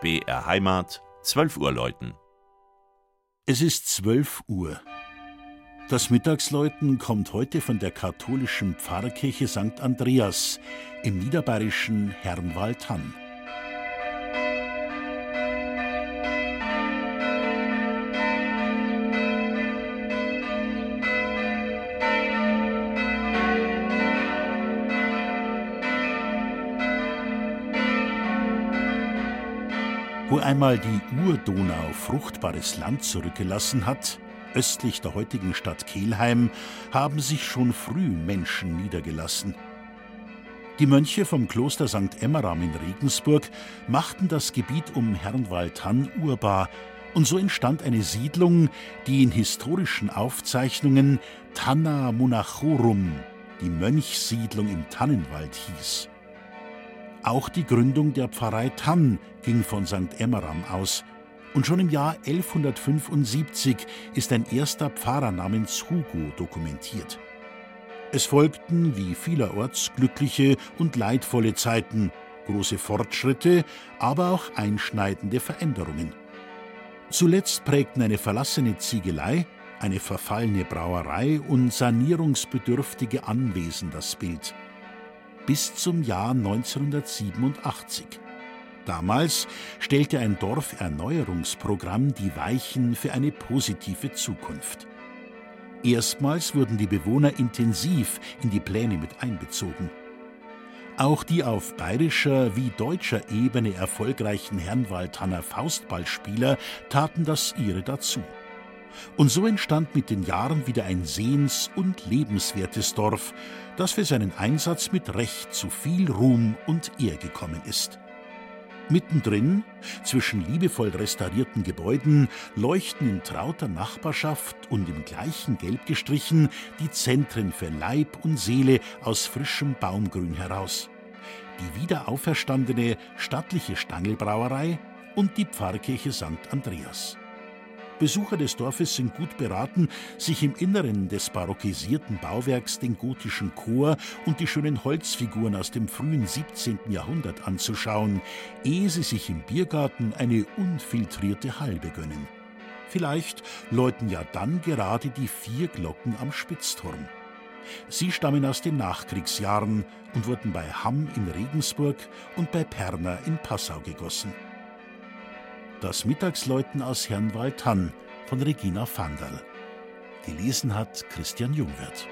BR Heimat, 12 Uhr läuten. Es ist 12 Uhr. Das Mittagsläuten kommt heute von der katholischen Pfarrkirche St. Andreas im niederbayerischen Herrenwaldhann. Wo einmal die Urdonau fruchtbares Land zurückgelassen hat, östlich der heutigen Stadt Kelheim, haben sich schon früh Menschen niedergelassen. Die Mönche vom Kloster St. Emmeram in Regensburg machten das Gebiet um Herrnwald-Hann urbar, und so entstand eine Siedlung, die in historischen Aufzeichnungen Tanna Monachorum, die Mönchssiedlung im Tannenwald hieß. Auch die Gründung der Pfarrei Tann ging von St. Emmeram aus. Und schon im Jahr 1175 ist ein erster Pfarrer namens Hugo dokumentiert. Es folgten, wie vielerorts, glückliche und leidvolle Zeiten, große Fortschritte, aber auch einschneidende Veränderungen. Zuletzt prägten eine verlassene Ziegelei, eine verfallene Brauerei und sanierungsbedürftige Anwesen das Bild bis zum Jahr 1987. Damals stellte ein Dorferneuerungsprogramm die Weichen für eine positive Zukunft. Erstmals wurden die Bewohner intensiv in die Pläne mit einbezogen. Auch die auf bayerischer wie deutscher Ebene erfolgreichen Herrnwaldhanner Faustballspieler taten das ihre dazu. Und so entstand mit den Jahren wieder ein sehens- und lebenswertes Dorf, das für seinen Einsatz mit Recht zu viel Ruhm und Ehr gekommen ist. Mittendrin, zwischen liebevoll restaurierten Gebäuden, leuchten in trauter Nachbarschaft und im gleichen Gelb gestrichen die Zentren für Leib und Seele aus frischem Baumgrün heraus. Die wiederauferstandene stattliche Stangelbrauerei und die Pfarrkirche St. Andreas. Besucher des Dorfes sind gut beraten, sich im Inneren des barockisierten Bauwerks den gotischen Chor und die schönen Holzfiguren aus dem frühen 17. Jahrhundert anzuschauen, ehe sie sich im Biergarten eine unfiltrierte Halbe gönnen. Vielleicht läuten ja dann gerade die vier Glocken am Spitzturm. Sie stammen aus den Nachkriegsjahren und wurden bei Hamm in Regensburg und bei Perner in Passau gegossen. Das Mittagsläuten aus Herrnwald-Hann von Regina Vandal. Gelesen hat Christian Jungwirth.